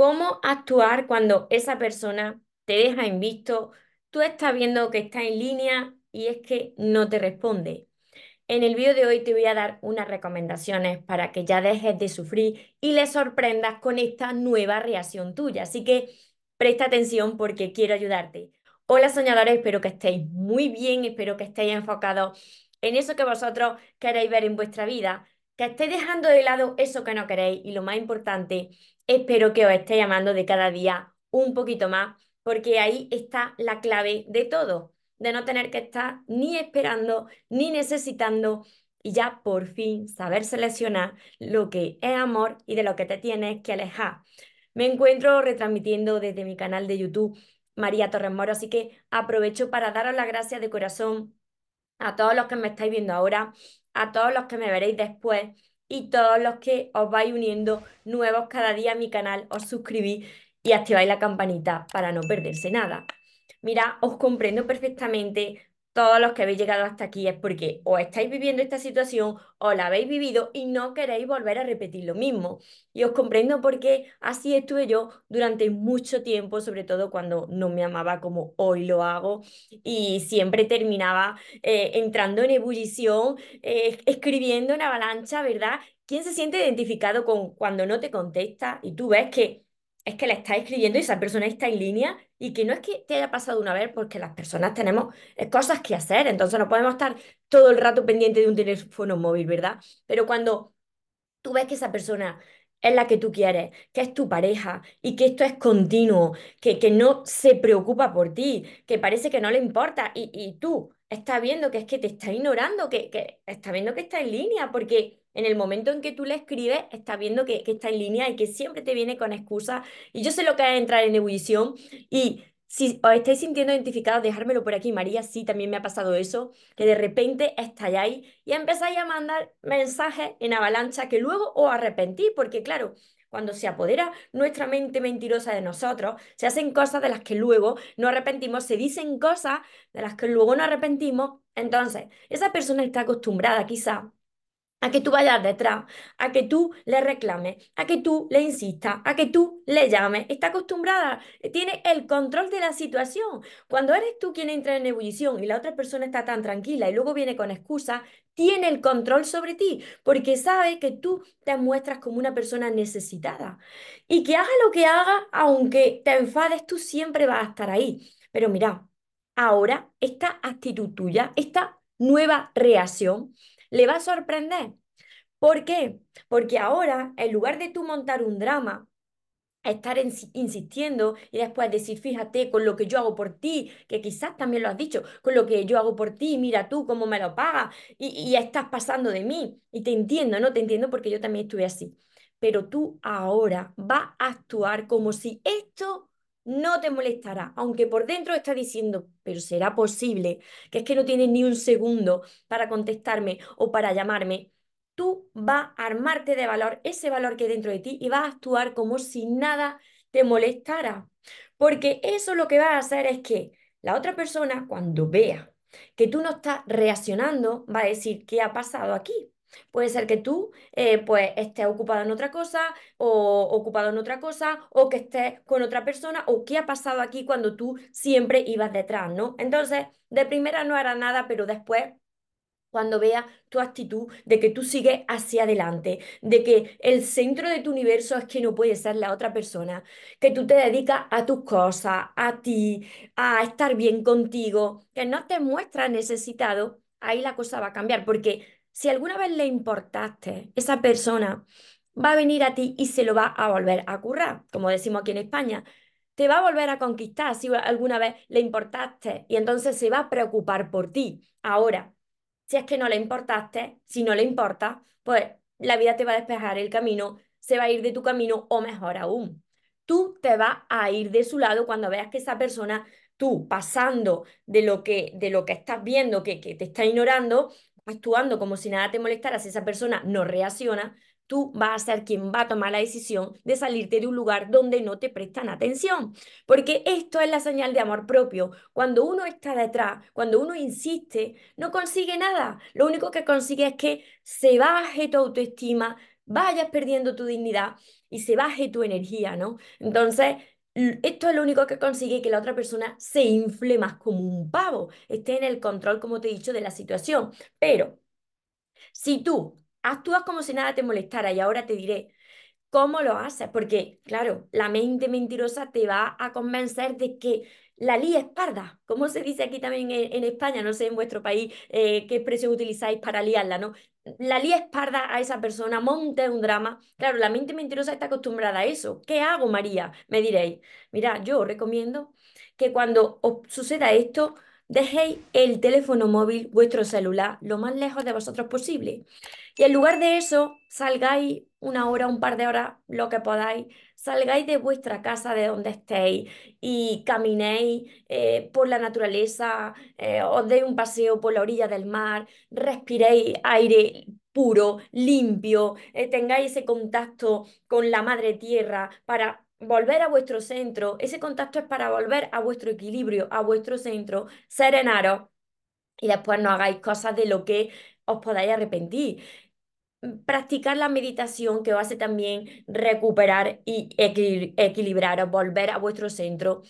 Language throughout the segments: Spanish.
cómo actuar cuando esa persona te deja en visto, tú estás viendo que está en línea y es que no te responde. En el vídeo de hoy te voy a dar unas recomendaciones para que ya dejes de sufrir y le sorprendas con esta nueva reacción tuya. Así que presta atención porque quiero ayudarte. Hola soñadores, espero que estéis muy bien, espero que estéis enfocados en eso que vosotros queréis ver en vuestra vida, que estéis dejando de lado eso que no queréis y lo más importante, espero que os esté llamando de cada día un poquito más, porque ahí está la clave de todo, de no tener que estar ni esperando ni necesitando y ya por fin saber seleccionar lo que es amor y de lo que te tienes que alejar. Me encuentro retransmitiendo desde mi canal de YouTube María Torres Moro, así que aprovecho para daros las gracias de corazón a todos los que me estáis viendo ahora, a todos los que me veréis después y todos los que os vais uniendo nuevos cada día a mi canal, os suscribís y activáis la campanita para no perderse nada. Mira, os comprendo perfectamente todos los que habéis llegado hasta aquí es porque o estáis viviendo esta situación o la habéis vivido y no queréis volver a repetir lo mismo. Y os comprendo porque así estuve yo durante mucho tiempo, sobre todo cuando no me amaba como hoy lo hago y siempre terminaba eh, entrando en ebullición, eh, escribiendo en avalancha, ¿verdad? ¿Quién se siente identificado con cuando no te contesta y tú ves que es que le estás escribiendo y esa persona está en línea y que no es que te haya pasado una vez porque las personas tenemos eh, cosas que hacer, entonces no podemos estar todo el rato pendiente de un teléfono móvil, ¿verdad? Pero cuando tú ves que esa persona es la que tú quieres, que es tu pareja y que esto es continuo, que, que no se preocupa por ti, que parece que no le importa y, y tú estás viendo que es que te está ignorando, que, que está viendo que está en línea, porque en el momento en que tú le escribes, estás viendo que, está en línea y que siempre te viene con excusas. Y yo sé lo que es entrar en ebullición y si os estáis sintiendo identificados, dejármelo por aquí. María, sí, también me ha pasado eso, que de repente estalláis y empezáis a mandar mensajes en avalancha que luego os arrepentís, porque claro, cuando se apodera nuestra mente mentirosa de nosotros, se hacen cosas de las que luego no arrepentimos, se dicen cosas de las que luego no arrepentimos. Entonces, esa persona está acostumbrada quizá a que tú vayas detrás, a que tú le reclames, a que tú le insistas, a que tú le llames. Está acostumbrada, tiene el control de la situación. Cuando eres tú quien entra en ebullición y la otra persona está tan tranquila y luego viene con excusas, tiene el control sobre ti, porque sabe que tú te muestras como una persona necesitada. Y que haga lo que haga, aunque te enfades, tú siempre vas a estar ahí. Pero mira, ahora esta actitud tuya, esta nueva reacción, le va a sorprender. ¿Por qué? Porque ahora, en lugar de tú montar un drama, estar insistiendo y después decir, fíjate, con lo que yo hago por ti, que quizás también lo has dicho, con lo que yo hago por ti, mira tú cómo me lo pagas y, y estás pasando de mí. Y te entiendo, ¿no? Te entiendo porque yo también estuve así. Pero tú ahora vas a actuar como si esto no te molestará, aunque por dentro está diciendo, pero será posible que es que no tienes ni un segundo para contestarme o para llamarme. Tú vas a armarte de valor, ese valor que hay dentro de ti, y vas a actuar como si nada te molestara. Porque eso lo que va a hacer es que la otra persona, cuando vea que tú no estás reaccionando, va a decir, ¿qué ha pasado aquí? Puede ser que tú eh, pues estés ocupado en otra cosa o ocupado en otra cosa o que estés con otra persona o qué ha pasado aquí cuando tú siempre ibas detrás, ¿no? Entonces, de primera no hará nada, pero después cuando vea tu actitud de que tú sigues hacia adelante, de que el centro de tu universo es que no puede ser la otra persona, que tú te dedicas a tus cosas, a ti, a estar bien contigo, que no te muestras necesitado, ahí la cosa va a cambiar, porque si alguna vez le importaste, esa persona va a venir a ti y se lo va a volver a currar, como decimos aquí en España. Te va a volver a conquistar si alguna vez le importaste y entonces se va a preocupar por ti. Ahora, si es que no le importaste, si no le importa, pues la vida te va a despejar el camino, se va a ir de tu camino o mejor aún, tú te vas a ir de su lado cuando veas que esa persona, tú pasando de lo que, de lo que estás viendo, que, que te está ignorando, actuando como si nada te molestara, si esa persona no reacciona, tú vas a ser quien va a tomar la decisión de salirte de un lugar donde no te prestan atención. Porque esto es la señal de amor propio. Cuando uno está detrás, cuando uno insiste, no consigue nada. Lo único que consigue es que se baje tu autoestima, vayas perdiendo tu dignidad y se baje tu energía, ¿no? Entonces, esto es lo único que consigue que la otra persona se infle más como un pavo, esté en el control, como te he dicho, de la situación. Pero si tú actúas como si nada te molestara y ahora te diré cómo lo haces, porque claro, la mente mentirosa te va a convencer de que la es parda, como se dice aquí también en, España, no sé en vuestro país eh, qué expresión utilizáis para liarla, ¿no? La es parda a esa persona, monte un drama. Claro, la mente mentirosa está acostumbrada a eso. ¿Qué hago, María? Me diréis. Mira, yo os recomiendo que cuando os suceda esto, dejéis el teléfono móvil, vuestro celular, lo más lejos de vosotros posible. Y en lugar de eso, salgáis una hora, un par de horas, lo que podáis, salgáis de vuestra casa, de donde estéis, y caminéis eh, por la naturaleza, eh, os deis un paseo por la orilla del mar, respiréis aire puro, limpio, eh, tengáis ese contacto con la madre tierra para volver a vuestro centro. Ese contacto es para volver a vuestro equilibrio, a vuestro centro, serenaros y después no hagáis cosas de lo que os podáis arrepentir practicar la meditación que os hace también recuperar y equilibrar, volver a vuestro centro.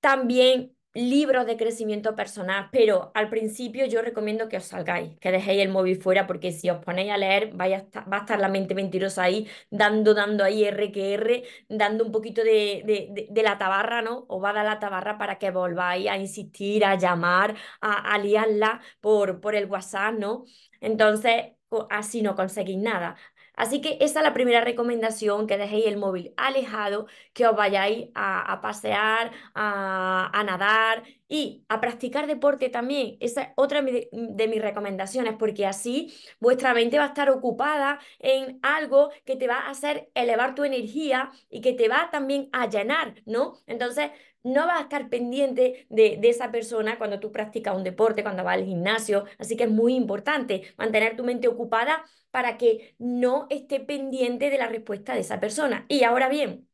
También libros de crecimiento personal, pero al principio yo recomiendo que os salgáis, que dejéis el móvil fuera, porque si os ponéis a leer, vaya va a estar la mente mentirosa ahí, dando, dando ahí R que R, dando un poquito de, de, la tabarra, ¿no? Os va a dar la tabarra para que volváis a insistir, a llamar, a, a liarla por, por el WhatsApp, ¿no? Entonces, así no conseguís nada. Así que esa es la primera recomendación, que dejéis el móvil alejado, que os vayáis a, pasear, a, nadar y a practicar deporte también. Esa es otra de, mis recomendaciones, porque así vuestra mente va a estar ocupada en algo que te va a hacer elevar tu energía y que te va también a llenar, ¿no? Entonces, no vas a estar pendiente de, esa persona cuando tú practicas un deporte, cuando vas al gimnasio. Así que es muy importante mantener tu mente ocupada para que no esté pendiente de la respuesta de esa persona. Y ahora bien,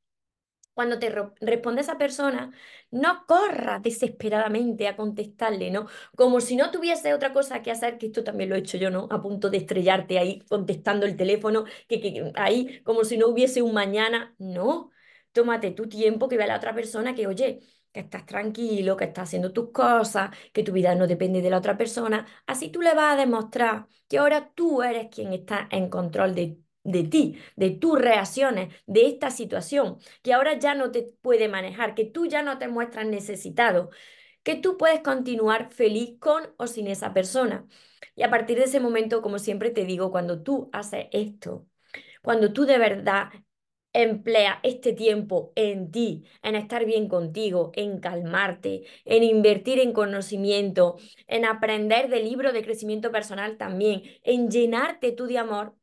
cuando te responde esa persona, no corras desesperadamente a contestarle, ¿no? Como si no tuviese otra cosa que hacer, que esto también lo he hecho yo, ¿no? A punto de estrellarte ahí contestando el teléfono, que, que ahí como si no hubiese un mañana. No, tómate tu tiempo, que vea la otra persona que, oye, que estás tranquilo, que estás haciendo tus cosas, que tu vida no depende de la otra persona. Así tú le vas a demostrar que ahora tú eres quien está en control de, de ti, de tus reacciones, de esta situación, que ahora ya no te puede manejar, que tú ya no te muestras necesitado, que tú puedes continuar feliz con o sin esa persona. Y a partir de ese momento, como siempre te digo, cuando tú haces esto, cuando tú de verdad Emplea este tiempo en ti, en estar bien contigo, en calmarte, en invertir en conocimiento, en aprender de libros de crecimiento personal también, en llenarte tú de amor.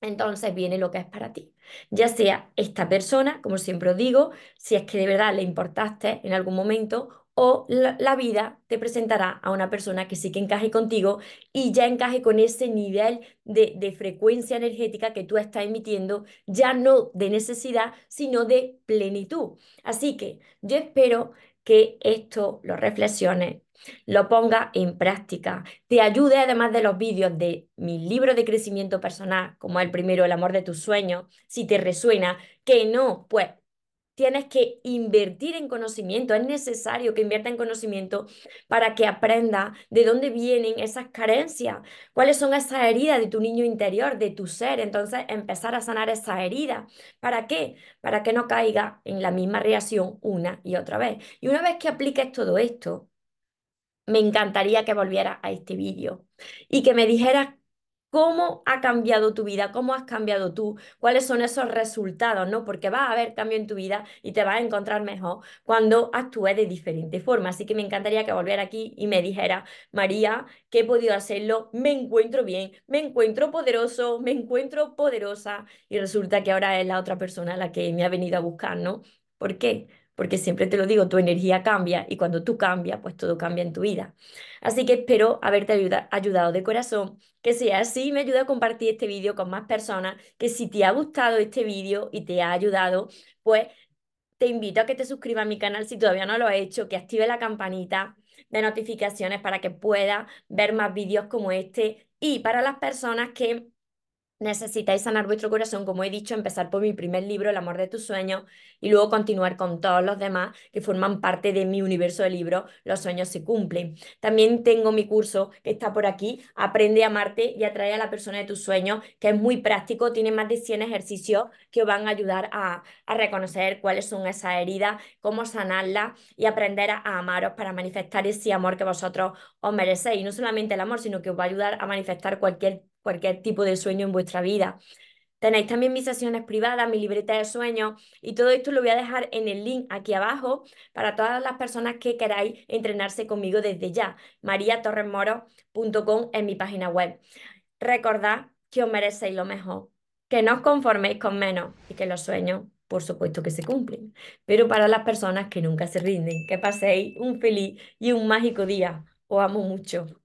Entonces viene lo que es para ti. Ya sea esta persona, como siempre os digo, si es que de verdad le importaste en algún momento, o la, vida te presentará a una persona que sí que encaje contigo y ya encaje con ese nivel de, de, frecuencia energética que tú estás emitiendo, ya no de necesidad, sino de plenitud. Así que yo espero que esto lo reflexiones, lo ponga en práctica, te ayude además de los vídeos de mi libro de crecimiento personal, como el primero, El amor de tus sueños, si te resuena, que no, pues tienes que invertir en conocimiento, es necesario que invierta en conocimiento para que aprenda de dónde vienen esas carencias, cuáles son esas heridas de tu niño interior, de tu ser. Entonces, empezar a sanar esas heridas. ¿Para qué? Para que no caiga en la misma reacción una y otra vez. Y una vez que apliques todo esto, me encantaría que volvieras a este vídeo y que me dijeras cómo ha cambiado tu vida, cómo has cambiado tú, cuáles son esos resultados, ¿no? Porque va a haber cambio en tu vida y te vas a encontrar mejor cuando actúes de diferente forma. Así que me encantaría que volviera aquí y me dijera, María, que he podido hacerlo, me encuentro bien, me encuentro poderoso, me encuentro poderosa y resulta que ahora es la otra persona la que me ha venido a buscar, ¿no? ¿Por qué? Porque siempre te lo digo, tu energía cambia y cuando tú cambias, pues todo cambia en tu vida. Así que espero haberte ayudado de corazón, que sea así, me ayuda a compartir este vídeo con más personas, que si te ha gustado este vídeo y te ha ayudado, pues te invito a que te suscribas a mi canal si todavía no lo has hecho, que active la campanita de notificaciones para que puedas ver más vídeos como este y para las personas que Necesitáis sanar vuestro corazón, como he dicho, empezar por mi primer libro, El amor de tus sueños, y luego continuar con todos los demás que forman parte de mi universo de libros, Los sueños se cumplen. También tengo mi curso que está por aquí, Aprende a amarte y atrae a la persona de tus sueños, que es muy práctico, tiene más de 100 ejercicios que os van a ayudar a, reconocer cuáles son esas heridas, cómo sanarlas y aprender a, a amaros para manifestar ese amor que vosotros os merecéis. No solamente el amor, sino que os va a ayudar a manifestar cualquier cualquier tipo de sueño en vuestra vida. Tenéis también mis sesiones privadas, mi libreta de sueños y todo esto lo voy a dejar en el link aquí abajo para todas las personas que queráis entrenarse conmigo desde ya. mariatorresmoro.com en mi página web. Recordad que os merecéis lo mejor, que no os conforméis con menos y que los sueños, por supuesto que se cumplen, pero para las personas que nunca se rinden, que paséis un feliz y un mágico día. Os amo mucho.